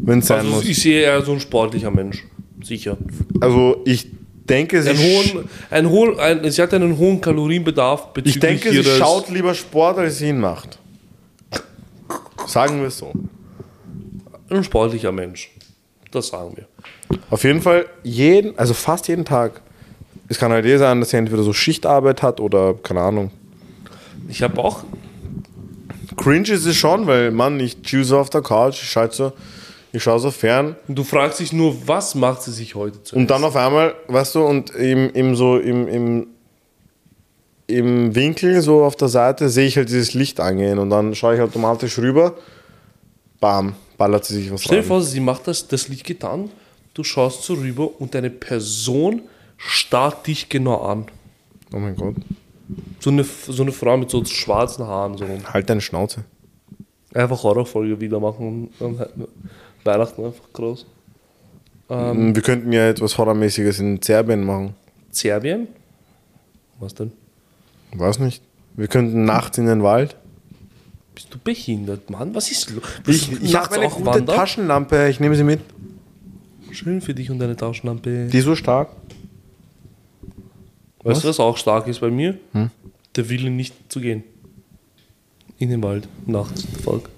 Wenn es sein Also muss. ich sehe eher so ein sportlicher Mensch. Sicher. Also, ich denke, sie, Einen hohen, ein hohen, ein, sie hat einen hohen Kalorienbedarf bezüglich ich denke, sie schaut lieber Sport, als sie ihn macht. Sagen wir es so. Ein sportlicher Mensch. Das sagen wir. Auf jeden Fall jeden, also fast jeden Tag. Es kann halt eh sein, dass sie entweder so Schichtarbeit hat oder keine Ahnung. Ich habe auch Cringe ist es schon, weil Mann, ich so auf der Couch, ich schaue so, ich schaue so fern Du fragst dich nur, was macht sie sich heute zu und dann auf einmal, weißt du, und im, im so im, im, im Winkel so auf der Seite sehe ich halt dieses Licht angehen und dann schaue ich automatisch rüber, bam, ballert sie sich was Stell dir vor, sie macht das, das Licht geht an, du schaust so rüber und eine Person starrt dich genau an. Oh mein Gott, So eine, so eine Frau mit so schwarzen Haaren. So. halt deine Schnauze. Einfach Horrorfolge wieder machen und Weihnachten einfach groß. Ähm, Wir könnten ja etwas Horrormäßiges in Serbien machen. Serbien? Was denn? Weiß nicht. Wir könnten nachts in den Wald. Bist du behindert, Mann? Was ist los? Ich, ich habe eine gute wandern? Taschenlampe, ich nehme sie mit. Schön für dich und deine Taschenlampe. Die ist so stark. Weißt du, was auch stark ist bei mir? Hm? Der Wille nicht zu gehen. In den Wald, nachts, Volk.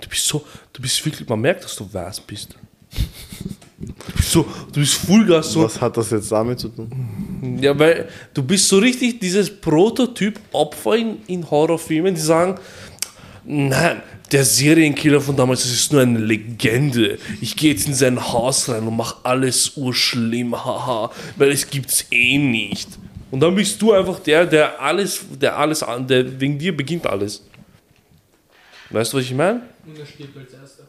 Du bist so, du bist wirklich, man merkt, dass du weiß bist. Du bist so, du bist Fullgas so. Was hat das jetzt damit zu tun? Ja, weil du bist so richtig dieses Prototyp Opfer in, in Horrorfilmen, die sagen, nein, der Serienkiller von damals, das ist nur eine Legende. Ich gehe jetzt in sein Haus rein und mache alles urschlimm, haha, weil es gibt's eh nicht. Und dann bist du einfach der, der alles, der alles an, der wegen dir beginnt alles. Weißt du, was ich meine? Und er stirbt als erster.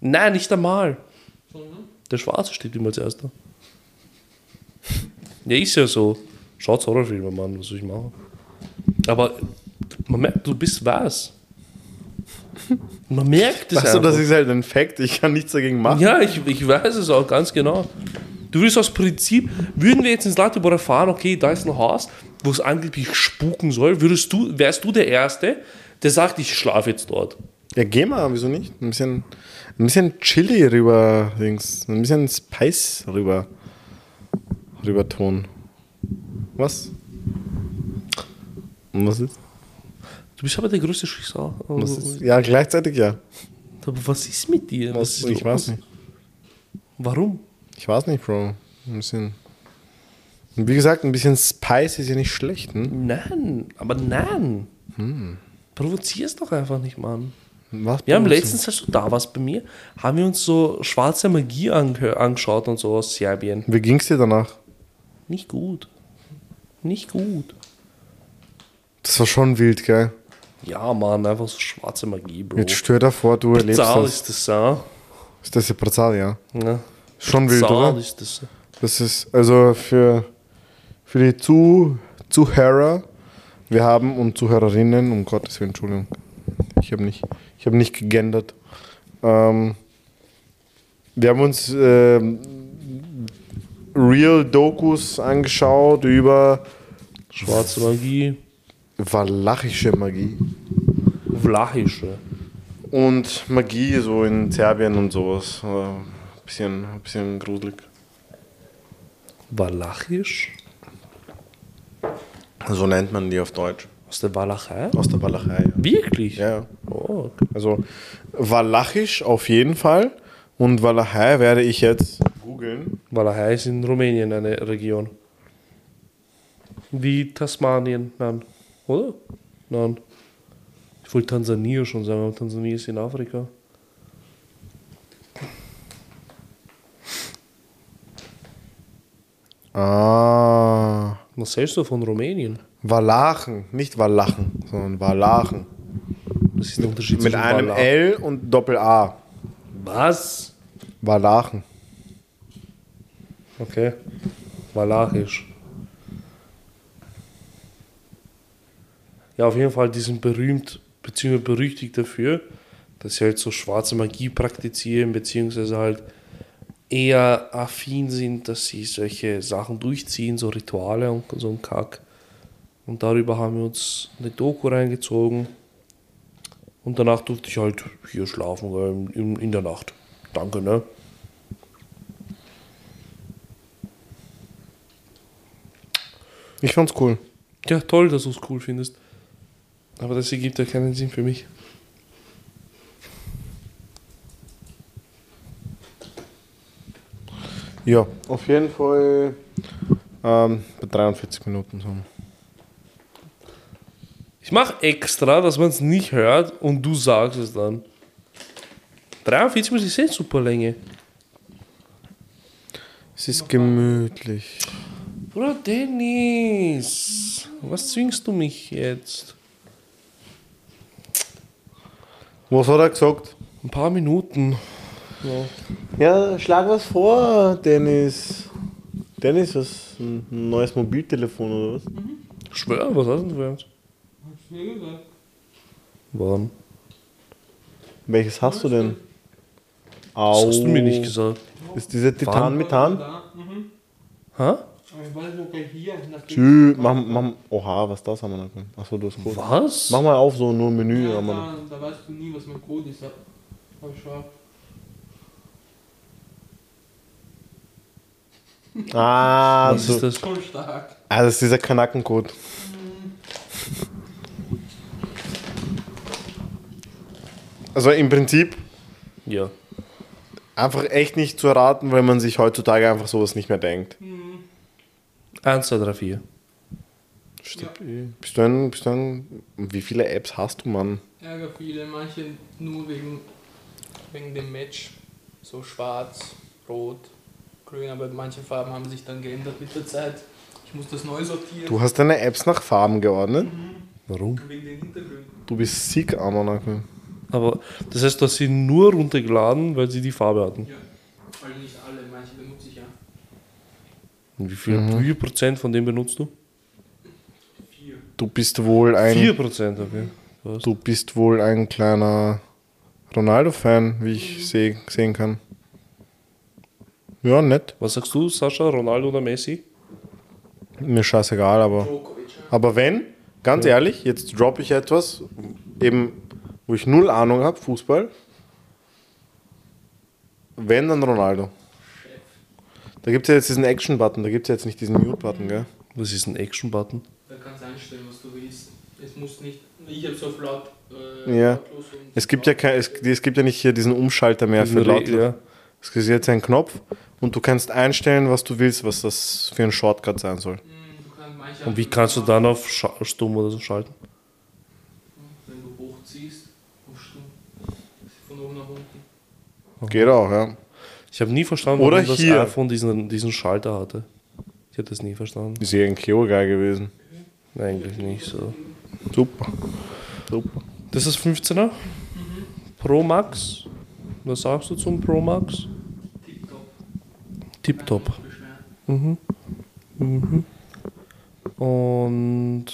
Nein, nicht einmal. Sondern? Der Schwarze steht immer als erster. Ja, ist ja so. Schaut Horrorfilme, Mann, was soll ich machen? Aber man merkt, du bist was. Man merkt es Weißt du, das einfach. ist halt ein Fakt, ich kann nichts dagegen machen. Ja, ich, ich weiß es auch ganz genau. Du würdest aus Prinzip, würden wir jetzt ins Latibor fahren, okay, da ist ein Haus, wo es angeblich spuken soll, würdest du, wärst du der Erste, der sagt, ich schlafe jetzt dort. Ja, geh mal, wieso nicht? Ein bisschen, ein bisschen Chili rüber, Dings. Ein bisschen Spice rüber, rüber tun. Was? Und was ist? Du bist aber der größte. Was ist? Ja, gleichzeitig ja. Aber was ist mit dir? Was, ist ich weiß nicht. Warum? Ich weiß nicht, Bro. Ein bisschen. Wie gesagt, ein bisschen Spice ist ja nicht schlecht, hm? Nein, aber nein. Hm. Provozier's doch einfach nicht, Mann. Was Wir haben letztens, als du da warst bei mir, haben wir uns so schwarze Magie angeschaut und so aus Serbien. Wie ging's dir danach? Nicht gut. Nicht gut. Das war schon wild, gell? Ja, Mann, einfach so schwarze Magie, Bro. Jetzt stell dir vor, du erlebst Zahl das. ist das, ja. Ist das ja brutal, ja? ja. Schon wild, Zahl oder? ist das. Das ist also für, für die Zu, Zuhörer, wir haben und Zuhörerinnen, um Gottes Willen, Entschuldigung, ich habe nicht, ich habe nicht gegendert. Ähm, wir haben uns ähm, Real Dokus angeschaut über Schwarze Magie, walachische Magie Vlachische. und Magie so in Serbien und sowas. Äh, bisschen, bisschen gruselig. Walachisch? So nennt man die auf Deutsch. Aus der Walachei? Aus der Walachei. Ja. Wirklich? Ja. Oh. Also Walachisch auf jeden Fall. Und Walachei werde ich jetzt googeln. Walachei ist in Rumänien eine Region. Wie Tasmanien, nein. Oder? Nein. Ich wollte Tansania schon sagen, aber Tansania ist in Afrika. Ah. Was hältst du von Rumänien? Walachen, nicht Walachen, sondern Walachen. Das ist der Unterschied Mit einem Walach- L und Doppel A. Was? Walachen. Okay. Walachisch. Ja, auf jeden Fall, die sind berühmt bzw. berüchtigt dafür, dass sie halt so schwarze Magie praktizieren, beziehungsweise halt eher affin sind, dass sie solche Sachen durchziehen, so Rituale und so ein Kack. Und darüber haben wir uns eine Doku reingezogen. Und danach durfte ich halt hier schlafen, in, in der Nacht. Danke, ne? Ich fand's cool. Ja, toll, dass du es cool findest. Aber das ergibt ja keinen Sinn für mich. Ja, auf jeden Fall ähm, bei 43 Minuten so. Ich mache extra, dass man es nicht hört und du sagst es dann. 43 Minuten ist eh super Länge. Es ist gemütlich. Bruder Dennis, was zwingst du mich jetzt? Was hat er gesagt? Ein paar Minuten. Ja. Ja, schlag was vor, Dennis. Dennis, was? Ein neues Mobiltelefon oder was? Schwör, was hast du denn für eins? Gesagt? Wann? Welches hast du denn? Das Au. hast du mir nicht gesagt. Ist diese Titan Methan? Da. Mhm. Hä? Aber ich weiß nicht, ob er hier nach dem- Tschü, mach, mach, oha, was das haben wir noch? Achso, du hast Code. Was? Mach mal auf, so nur Menü. Ja, da, da weißt du nie, was mein Code ist. Aber schau. noch. Ah, Was so, ist das? Schon stark. ah, das ist dieser Kanackencode. Also im Prinzip Ja. einfach echt nicht zu erraten, weil man sich heutzutage einfach sowas nicht mehr denkt. 1, 2, 3, 4. Stimmt. Bist du ein, bist du ein, wie viele Apps hast du, Mann? Ärger viele, manche nur wegen, wegen dem Match. So schwarz, rot, grün, aber manche Farben haben sich dann geändert mit der Zeit. Ich muss das neu sortieren. Du hast deine Apps nach Farben geordnet? Warum? Wegen den Hintergründen. Du bist sick, Amanake. Aber das heißt, du hast sie nur runtergeladen, weil sie die Farbe hatten. Ja. Also nicht alle, manche benutze ich ja. Und wie viel, wie viel Prozent von dem benutzt du? Vier. Du bist wohl ein... 4 Prozent, okay. Was? Du bist wohl ein kleiner Ronaldo-Fan, wie ich seh, sehen kann. Ja, nett. Was sagst du, Sascha, Ronaldo oder Messi? Mir scheißegal, aber. Djokovic, ja. Aber wenn, ganz ehrlich, jetzt droppe ich etwas, eben, wo ich null Ahnung habe, Fußball. Wenn, dann Ronaldo. Da gibt es ja jetzt diesen Action-Button, da gibt es ja jetzt nicht diesen Mute-Button, gell? Was ist ein Action-Button? Da kannst du einstellen, was du willst. Es muss nicht. Ich habe so auf laut. Äh, Ja. Es gibt ja kein, es, es gibt ja nicht hier diesen Umschalter mehr für lautlos. ja. Es gibt jetzt einen Knopf und du kannst einstellen, was du willst, was das für ein Shortcut sein soll. Hm, du kannst manche Und wie kannst du dann auf Stumm oder so schalten? Wenn du hochziehst, auf Stumm. Von oben nach unten. Geht auch, ja. Ich habe nie verstanden, Oder warum das hier. iPhone diesen, diesen Schalter hatte. Ich habe das nie verstanden. Ist ja ein Keo-Geil gewesen. Eigentlich nicht so. Super. Super. Das ist 15er. Pro Max. Was sagst du zum Pro Max? Tipptopp. Tipptopp. Kann mich nicht beschweren. Und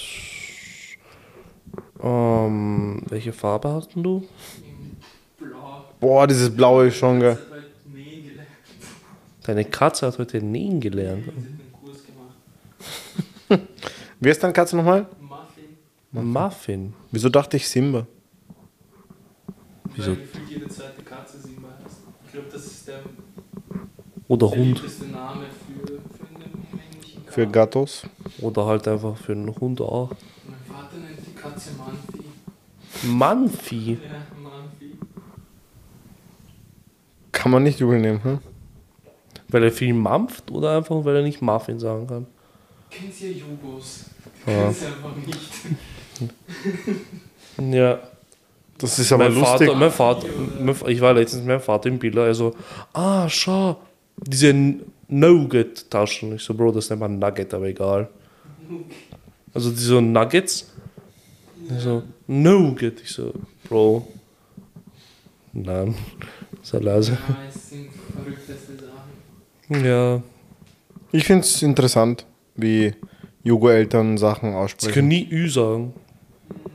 ähm, welche Farbe hast denn du? Boah, dieses blaue ist schon gelernt. Deine Katze hat heute nähen gelernt. Sie hat einen Kurs gemacht. Wer ist deine Katze nochmal? Muffin. Muffin. Wieso dachte ich Simba? Wieso? Weil gefühlt jede zweite Katze Simba heißt. Ich glaube, das ist der Oder Hund. beliebteste Name für, für einen männlichen Kater. Für Gattos? Oder halt einfach für einen Hund auch. Mein Vater nennt die Katze Manfi. Manfi. Ja, Manfi. Kann man nicht übel nehmen, hm? Weil er viel mampft oder einfach weil er nicht Muffin sagen kann? Kennst ja Jugos. Ja. Kennst einfach nicht. Ja. Das ist aber mein lustig. Vater, mein Vater, mein, ich war letztens mit meinem Vater im Biller, also, ah, schau, diese Nugget-Taschen. Ich so, Bro, das nennt man Nugget, aber egal. Also diese Nuggets. Ich so, Nugget. Ich so, Bro. Nein. Sei leise. Ja, es sind verrückteste Sachen. Ja. Ich finde es interessant, wie Jugo-Eltern Sachen Sie aussprechen. können nie Ü sagen.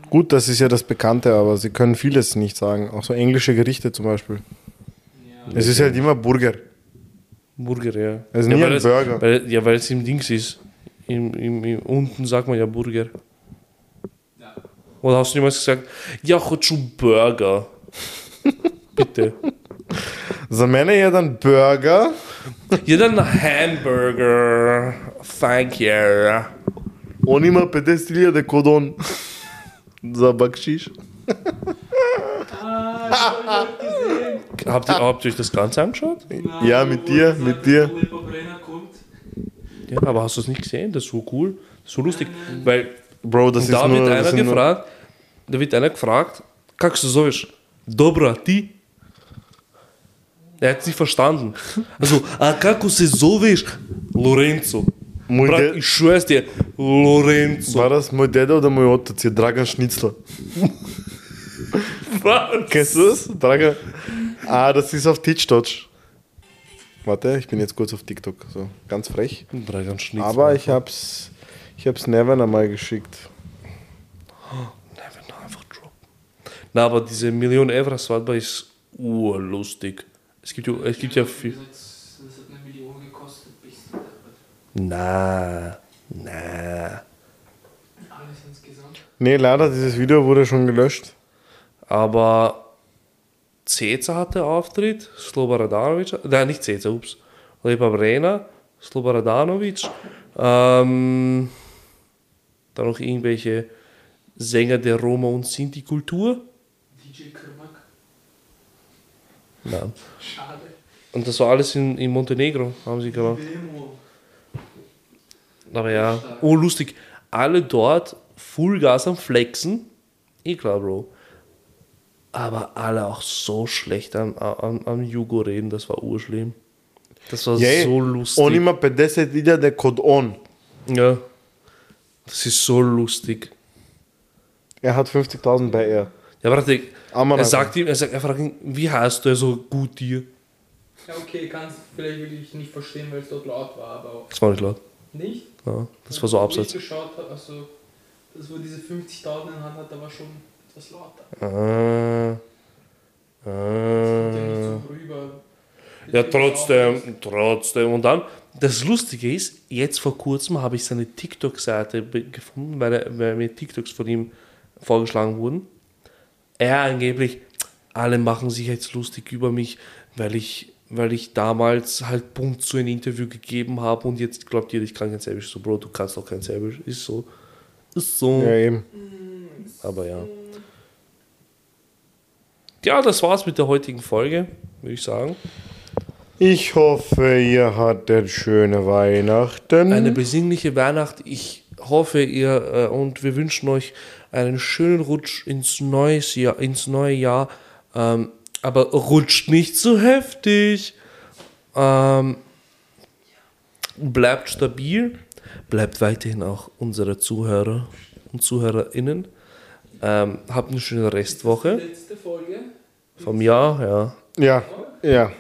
Gut, das ist ja das Bekannte, aber sie können vieles nicht sagen. Auch so englische Gerichte zum Beispiel. Ja. Es ist halt immer Burger. Burger, ja. Es ist ja, nie weil ein es- Burger. Weil, ja, weil es im Dings ist. Im, im, im, unten sagt man ja Burger. Ja. Oder hast du jemals gesagt, ja, хочу Burger? Bitte. За мене є один бургер. Ja, dann Hamburger. Thank you. Он има 50 000 кодон за бакшиш. Ah, das hab ich gesehen. Habt ihr, habt ihr euch das Ganze angeschaut? Ja, mit dir, mit dir. Wo der Brenner kommt. Ja, aber hast du es nicht gesehen? Das ist so cool. Das ist so lustig. Weil Bro, das und ist da nur... wird das einer sind nur- gefragt, da wird einer gefragt, как се зовешь? Добра, ти? Er hat es nicht verstanden. Also, a kako se zoveš? Lorenzo. Moj Brat, ded... ich schwör's dir, Lorenzo. War das moj deda oder moj otac je Dragan Schnitzler? Was? Kennst du das? Dragan. Ah, das ist auf Tischdeutsch. Warte, ich bin jetzt kurz auf TikTok. So, ganz frech. Dragan Schnitzler. Aber ich hab's, ich hab's Neven einmal geschickt. Oh, einfach droppen. Na, aber diese Million Euro Swatba ist urlustig. Es gibt, ja- es gibt ja viel. Das hat, eine Million gekostet. Deppert. Na, na. Alles insgesamt. Nee, leider, dieses Video wurde schon gelöscht. Aber Ceza hatte Auftritt, Sloboradanovic, nein, nicht Ceza, ups, Lepa Brena, Sloboradanovic, ähm, dann noch irgendwelche Sänger der Roma- und Sinti-Kultur. Nein. Schade. Und das war alles in, in Montenegro, haben sie gemacht. Aber ja, oh lustig, alle dort Fullgas am Flexen, eh klar, Bro. Aber alle auch so schlecht am, am, am Jugo reden, das war urschlimm. Das war Yay. so lustig. On ima 50 000 kod on. Ja, das ist so lustig. Er hat 50.000 bei er. Ja, warte, Ammann, er sagt ihm, er, sagt, er fragt ihn, wie heißt du, er so gut dir? Ja, okay, kannst vielleicht wirklich nicht verstehen, weil es dort laut war, aber auch Das war nicht laut. nicht. Ja, das war so abseits. ich geschaut habe, also das, wo diese 50.000 in Hand hat, da war schon etwas lauter. Ah, Das kommt ja nicht ah. so rüber. Ja, trotzdem, trotzdem. Und dann, das Lustige ist, jetzt vor kurzem habe ich seine TikTok-Seite gefunden, weil, er, weil mir TikToks von ihm vorgeschlagen wurden. Er angeblich, alle machen sich jetzt lustig über mich, weil ich weil ich damals halt bunt so ein Interview gegeben habe und jetzt glaubt ihr, ich kann kein Serbisch. So, Bro, du kannst auch kein Serbisch. Ist so. Ist so. Ja, eben. Aber ja. Ja, das war's mit der heutigen Folge, würde ich sagen. Ich hoffe, ihr hattet schöne Weihnachten. Eine besinnliche Weihnacht. Ich hoffe, ihr äh, und wir wünschen euch einen schönen Rutsch ins, neues Jahr, ins neue Jahr. Ähm, aber rutscht nicht zu heftig. Ähm, bleibt stabil. Bleibt weiterhin auch unsere Zuhörer und ZuhörerInnen. Ähm, habt eine schöne Restwoche Letzte Folge. vom Jahr, ja. ja, ja.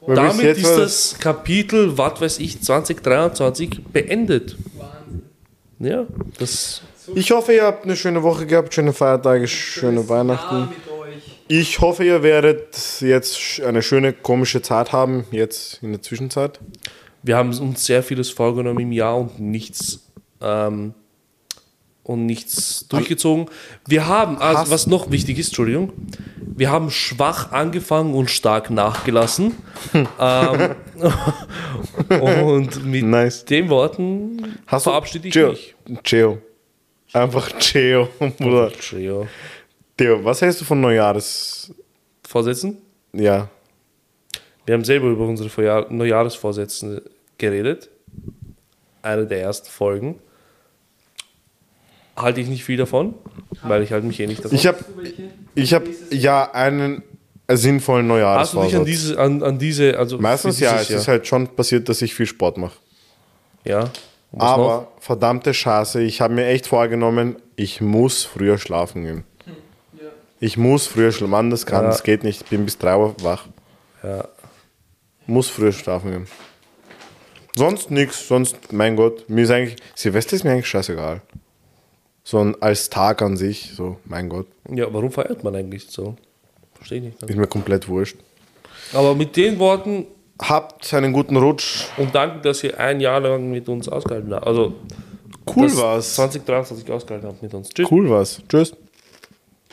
Weil Damit ist das Kapitel, was weiß ich, 2023 beendet. Wahnsinn. Ja, das Ich hoffe, ihr habt eine schöne Woche gehabt, schöne Feiertage, schöne Weihnachten. Ich hoffe, ihr werdet jetzt eine schöne komische Zeit haben, jetzt in der Zwischenzeit. wir haben uns sehr vieles vorgenommen im Jahr und nichts ähm, und nichts durchgezogen. Wir haben, also was noch wichtig ist, Entschuldigung, wir haben schwach angefangen und stark nachgelassen. ähm, und mit Nice. den Worten Hast du verabschiede ich Geo. mich. Geo. Einfach Geo, Bruder. Trio. Theo, was hältst du von Neujahres... Vorsätzen? Ja. Wir haben selber über unsere Vorjahr Neujahresvorsätze geredet. Eine der ersten Folgen. Halte ich nicht viel davon, weil ich halte mich eh nicht davon. Ich habe ich hab, ja einen sinnvollen Hast du dich an Neujahresvorsatz. diese, an, an diese, also Meistens ja, es ist halt schon passiert, dass ich viel Sport mache. ja. Was Aber noch? verdammte Scheiße, ich habe mir echt vorgenommen, ich muss früher schlafen gehen. Ja. Ich muss früher schlafen. Mann, das kann, Ja. das geht nicht. Ich bin bis 3 Uhr wach. Ja. Muss früher schlafen gehen. Sonst nichts, sonst, mein Gott, mir ist eigentlich, Silvester ist mir eigentlich scheißegal. So ein- als Tag an sich, so, mein Gott, ja, warum feiert man eigentlich so? Verstehe ich nicht. ist mir komplett wurscht. Aber mit den Worten Habt einen guten Rutsch. und danke, dass ihr ein Jahr lang mit uns ausgehalten habt. Also Cool war's. 2023 ausgehalten habt mit uns. Tschüss. Cool war's. Tschüss.